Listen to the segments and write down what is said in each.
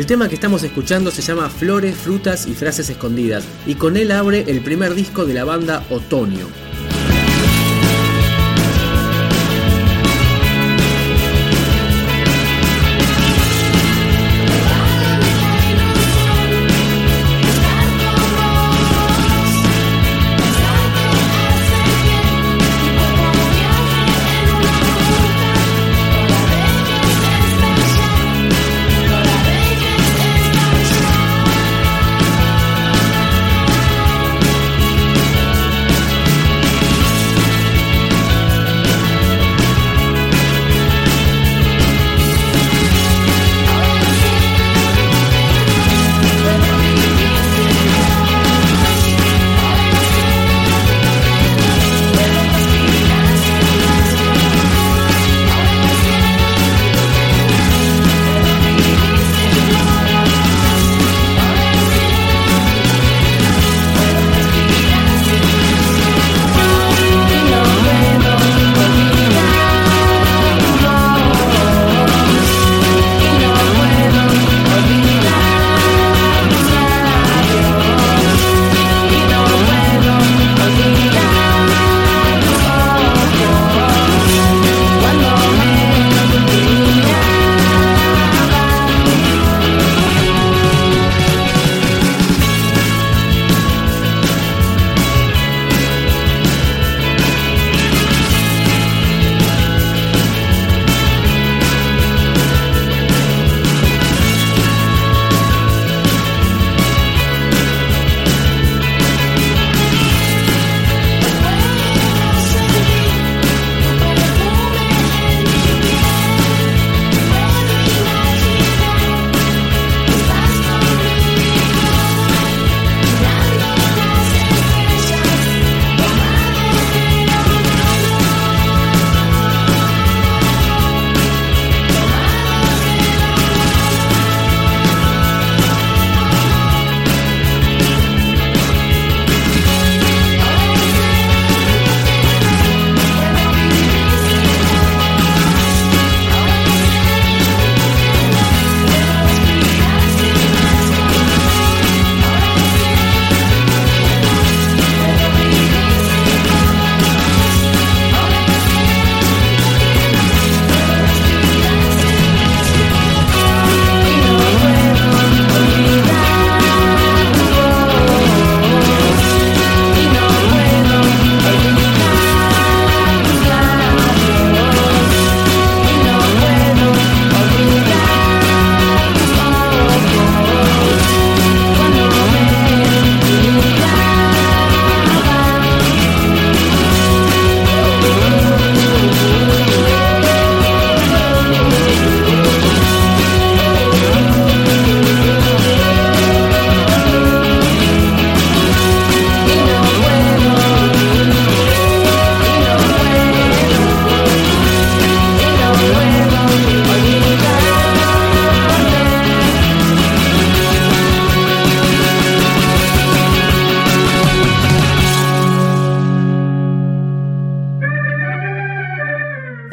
El tema que estamos escuchando se llama Flores, Frutas y Frases Escondidas y con él abre el primer disco de la banda Otoño.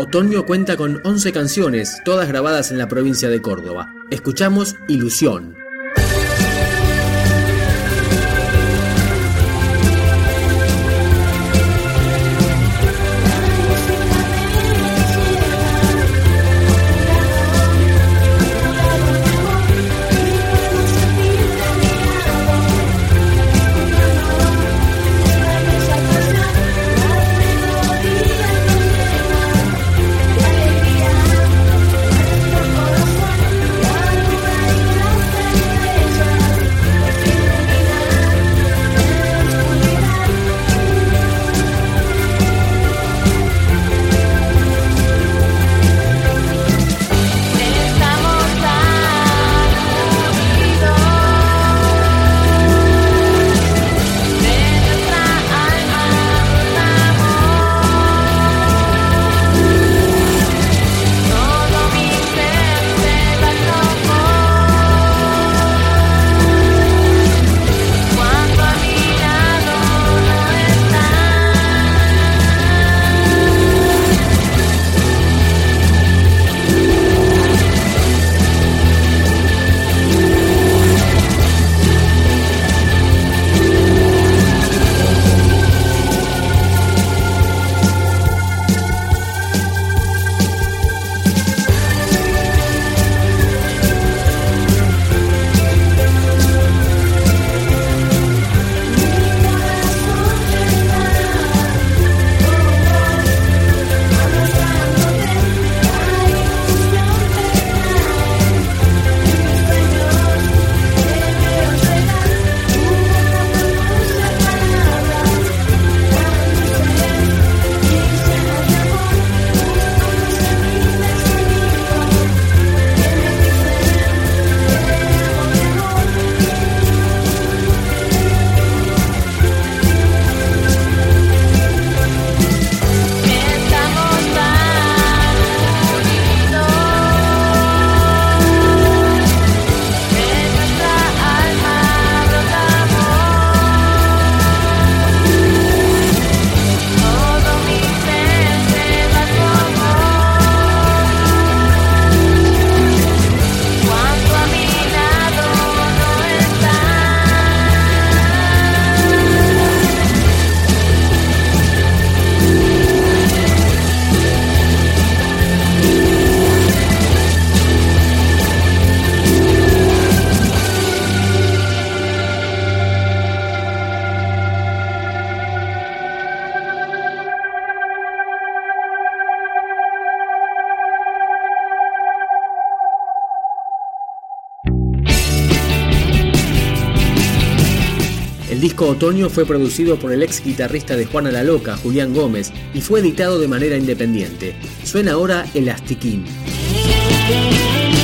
Otoño cuenta con 11 canciones, todas grabadas en la provincia de Córdoba. Escuchamos Ilusión. Disco Otoño fue producido por el ex guitarrista de Juana la Loca, Julián Gómez, y fue editado de manera independiente. Suena ahora Elastiquín. La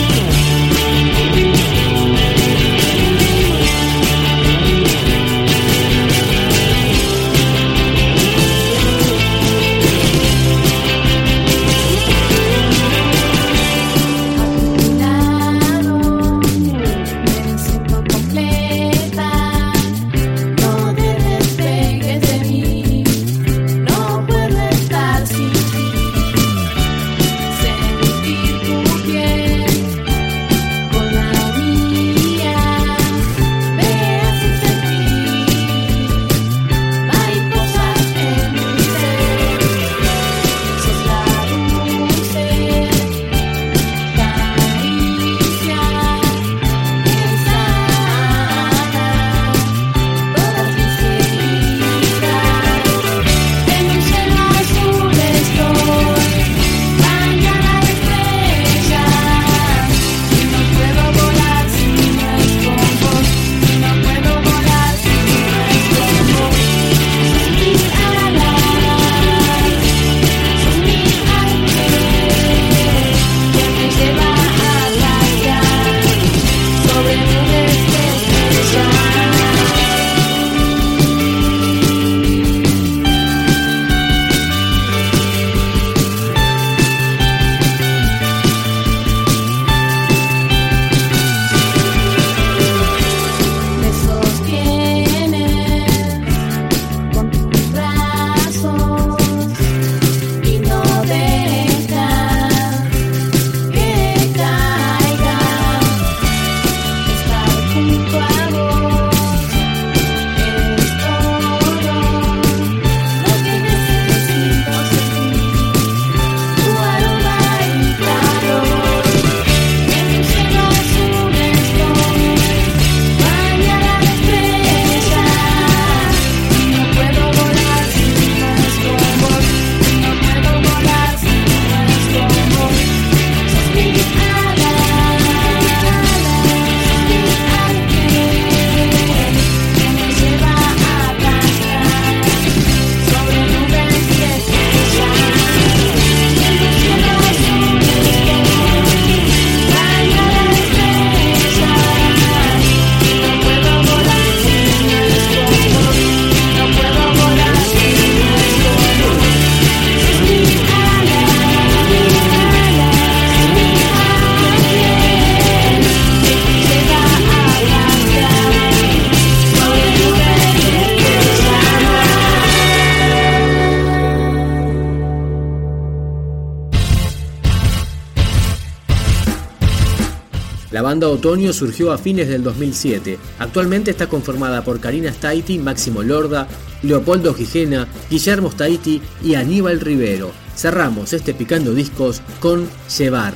Otoño surgió a fines del 2007. Actualmente está conformada por Karina Staiti, Máximo Lorda, Leopoldo Gijena, Guillermo Staiti y Aníbal Rivero. Cerramos este Picando Discos con Llevar.